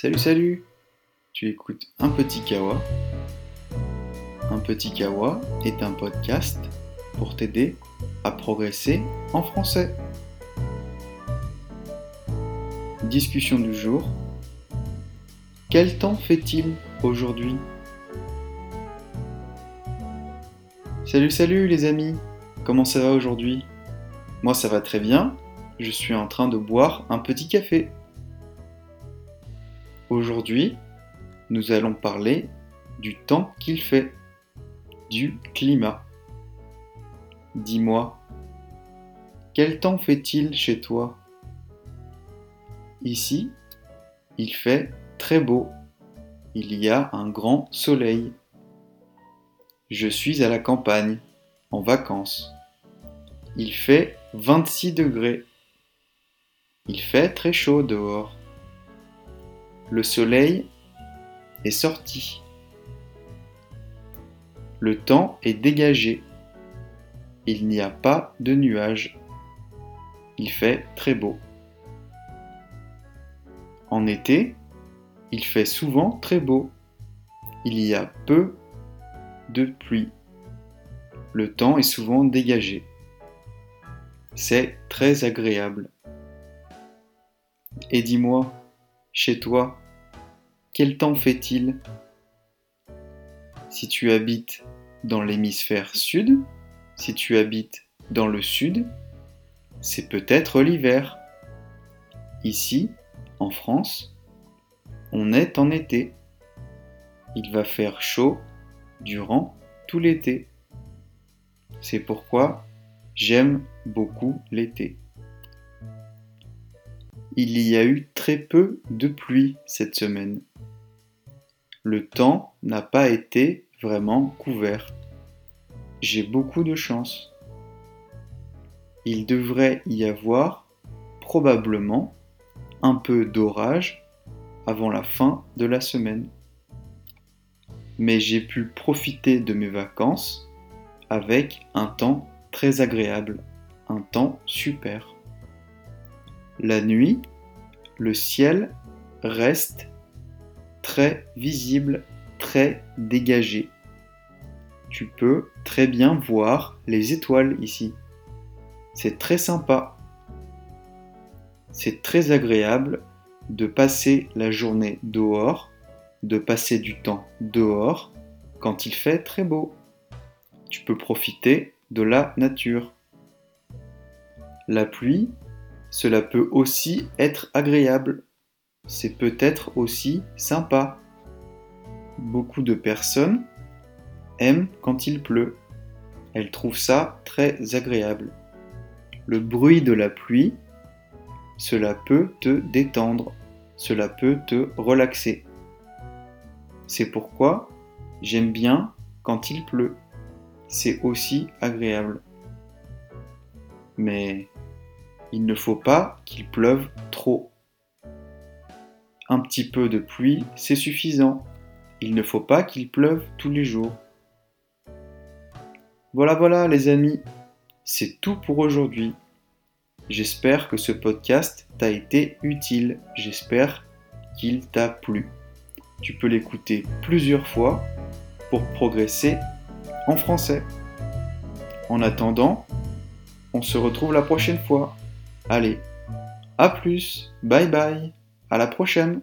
Salut, salut Tu écoutes Un Petit Kawa. Un Petit Kawa est un podcast pour t'aider à progresser en français. Discussion du jour. Quel temps fait-il aujourd'hui? Salut, salut les amis Comment ça va aujourd'hui? Moi ça va très bien. Je suis en train de boire un petit café. Aujourd'hui, nous allons parler du temps qu'il fait, du climat. Dis-moi, quel temps fait-il chez toi? Ici, il fait très beau. Il y a un grand soleil. Je suis à la campagne, en vacances. Il fait 26 degrés. Il fait très chaud dehors. Le soleil est sorti. Le temps est dégagé. Il n'y a pas de nuages. Il fait très beau. En été, il fait souvent très beau. Il y a peu de pluie. Le temps est souvent dégagé. C'est très agréable. Et dis-moi, chez toi, quel temps fait-il? Si tu habites dans l'hémisphère sud, si tu habites dans le sud, c'est peut-être l'hiver. Ici, en France, on est en été. Il va faire chaud durant tout l'été. C'est pourquoi j'aime beaucoup l'été. Il y a eu très peu de pluie cette semaine. Le temps n'a pas été vraiment couvert. J'ai beaucoup de chance. Il devrait y avoir probablement un peu d'orage avant la fin de la semaine. Mais j'ai pu profiter de mes vacances avec un temps très agréable, un temps super. La nuit, le ciel reste très visible, très dégagé. Tu peux très bien voir les étoiles ici. C'est très sympa. C'est très agréable de passer la journée dehors, de passer du temps dehors quand il fait très beau. Tu peux profiter de la nature. La pluie cela peut aussi être agréable. C'est peut-être aussi sympa. Beaucoup de personnes aiment quand il pleut. Elles trouvent ça très agréable. Le bruit de la pluie, cela peut te détendre, cela peut te relaxer. C'est pourquoi j'aime bien quand il pleut. C'est aussi agréable. Mais il ne faut pas qu'il pleuve trop. Un petit peu de pluie, c'est suffisant. Il ne faut pas qu'il pleuve tous les jours. Voilà, voilà les amis, c'est tout pour aujourd'hui. J'espère que ce podcast t'a été utile. J'espère qu'il t'a plu. Tu peux l'écouter plusieurs fois pour progresser en français. En attendant, on se retrouve la prochaine fois. Allez, à plus, bye bye, à la prochaine